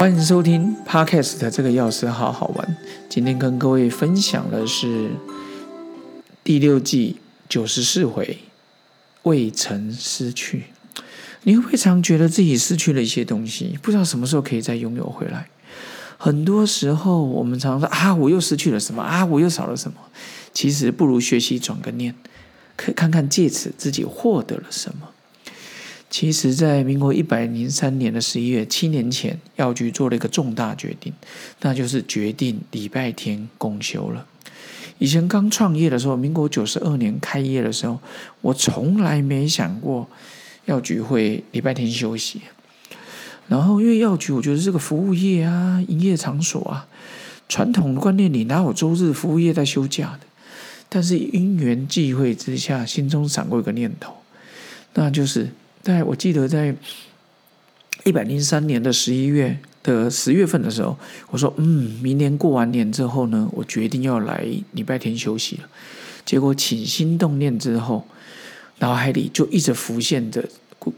欢迎收听 Podcast 的这个钥匙好好玩。今天跟各位分享的是第六季九十四回未曾失去。你会不会常觉得自己失去了一些东西，不知道什么时候可以再拥有回来？很多时候我们常说啊，我又失去了什么啊，我又少了什么。其实不如学习转个念，可以看看借此自己获得了什么。其实，在民国一百零三年的十一月，七年前，药局做了一个重大决定，那就是决定礼拜天公休了。以前刚创业的时候，民国九十二年开业的时候，我从来没想过药局会礼拜天休息。然后，因为药局，我觉得这个服务业啊，营业场所啊，传统的观念里哪有周日服务业在休假的？但是因缘际会之下，心中闪过一个念头，那就是。在我记得，在一百零三年的十一月的十月份的时候，我说：“嗯，明年过完年之后呢，我决定要来礼拜天休息了。”结果起心动念之后，脑海里就一直浮现着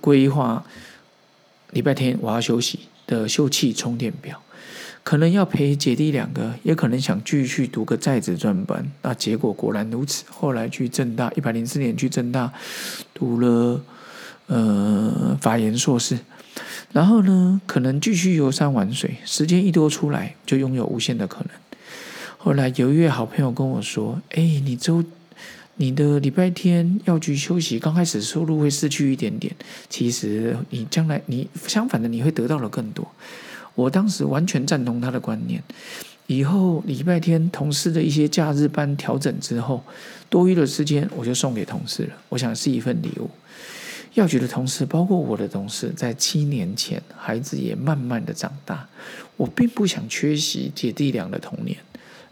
规划礼拜天我要休息的休憩充电表。可能要陪姐弟两个，也可能想继续读个在职专班。那结果果然如此，后来去正大，一百零四年去正大读了。呃，法研硕士，然后呢，可能继续游山玩水，时间一多出来，就拥有无限的可能。后来有一位好朋友跟我说：“哎，你周你的礼拜天要去休息，刚开始收入会失去一点点，其实你将来你相反的，你会得到的更多。”我当时完全赞同他的观念。以后礼拜天同事的一些假日班调整之后，多余的时间我就送给同事了，我想是一份礼物。药局的同事，包括我的同事，在七年前，孩子也慢慢的长大。我并不想缺席姐弟俩的童年，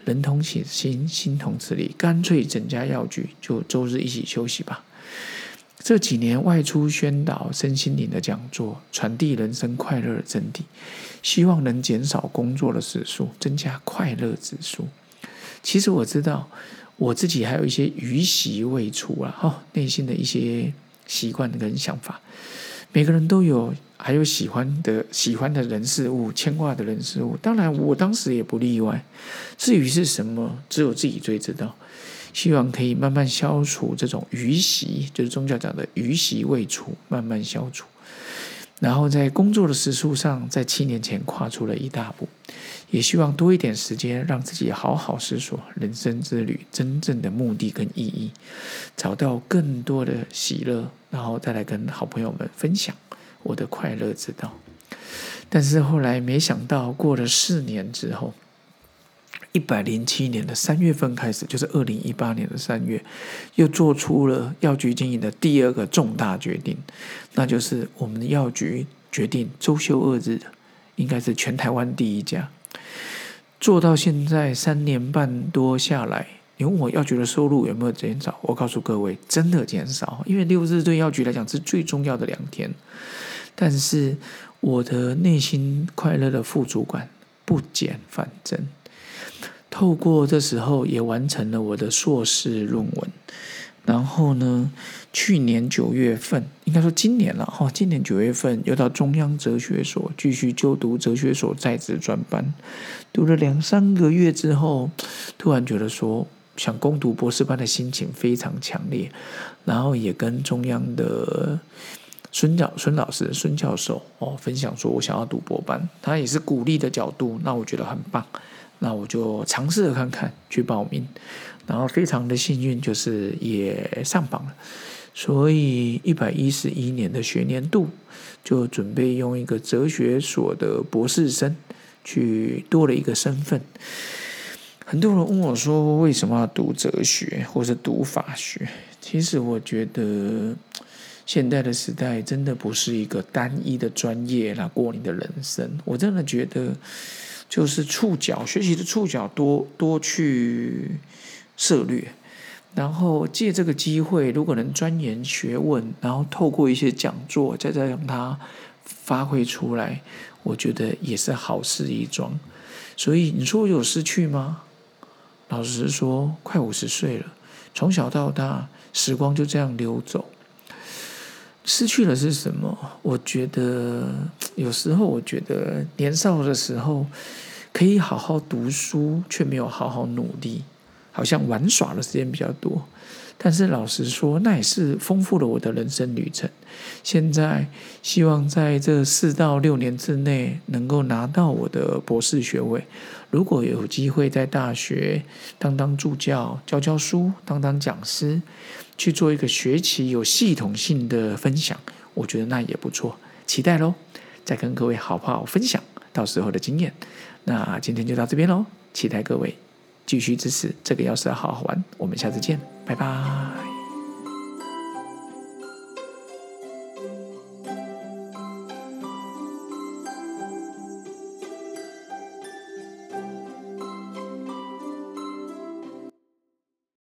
人同此心，心同此理，干脆整家药局就周日一起休息吧。这几年外出宣导身心灵的讲座，传递人生快乐的真谛，希望能减少工作的时数，增加快乐指数。其实我知道，我自己还有一些余习未除啊，哈，内心的一些。习惯跟想法，每个人都有，还有喜欢的、喜欢的人事物、牵挂的人事物。当然，我当时也不例外。至于是什么，只有自己最知道。希望可以慢慢消除这种余习，就是宗教讲的余习未除，慢慢消除。然后在工作的时速上，在七年前跨出了一大步，也希望多一点时间，让自己好好思索人生之旅真正的目的跟意义，找到更多的喜乐，然后再来跟好朋友们分享我的快乐之道。但是后来没想到，过了四年之后。一百零七年的三月份开始，就是二零一八年的三月，又做出了药局经营的第二个重大决定，那就是我们的药局决定周休二日，应该是全台湾第一家。做到现在三年半多下来，你问我药局的收入有没有减少？我告诉各位，真的减少，因为六日对药局来讲是最重要的两天。但是我的内心快乐的副主管不减反增。透过这时候也完成了我的硕士论文，然后呢，去年九月份，应该说今年了哈，今年九月份又到中央哲学所继续就读哲学所在职专班，读了两三个月之后，突然觉得说想攻读博士班的心情非常强烈，然后也跟中央的孙教孙老师孙教授哦分享说，我想要读博班，他也是鼓励的角度，那我觉得很棒。那我就尝试着看看去报名，然后非常的幸运，就是也上榜了。所以一百一十一年的学年度，就准备用一个哲学所的博士生去多了一个身份。很多人问我说，为什么要读哲学或是读法学？其实我觉得，现代的时代真的不是一个单一的专业来过你的人生。我真的觉得。就是触角学习的触角多多去涉略，然后借这个机会，如果能钻研学问，然后透过一些讲座，再再让它发挥出来，我觉得也是好事一桩。所以你说我有失去吗？老实说，快五十岁了，从小到大，时光就这样流走。失去了是什么？我觉得有时候，我觉得年少的时候可以好好读书，却没有好好努力，好像玩耍的时间比较多。但是老实说，那也是丰富了我的人生旅程。现在希望在这四到六年之内能够拿到我的博士学位。如果有机会在大学当当助教、教教书、当当讲师，去做一个学期有系统性的分享，我觉得那也不错。期待喽，再跟各位好不好分享到时候的经验。那今天就到这边喽，期待各位。继续支持这个，钥匙好好玩，我们下次见，拜拜。